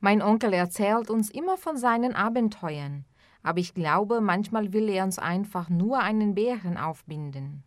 Mein Onkel erzählt uns immer von seinen Abenteuern, aber ich glaube, manchmal will er uns einfach nur einen Bären aufbinden.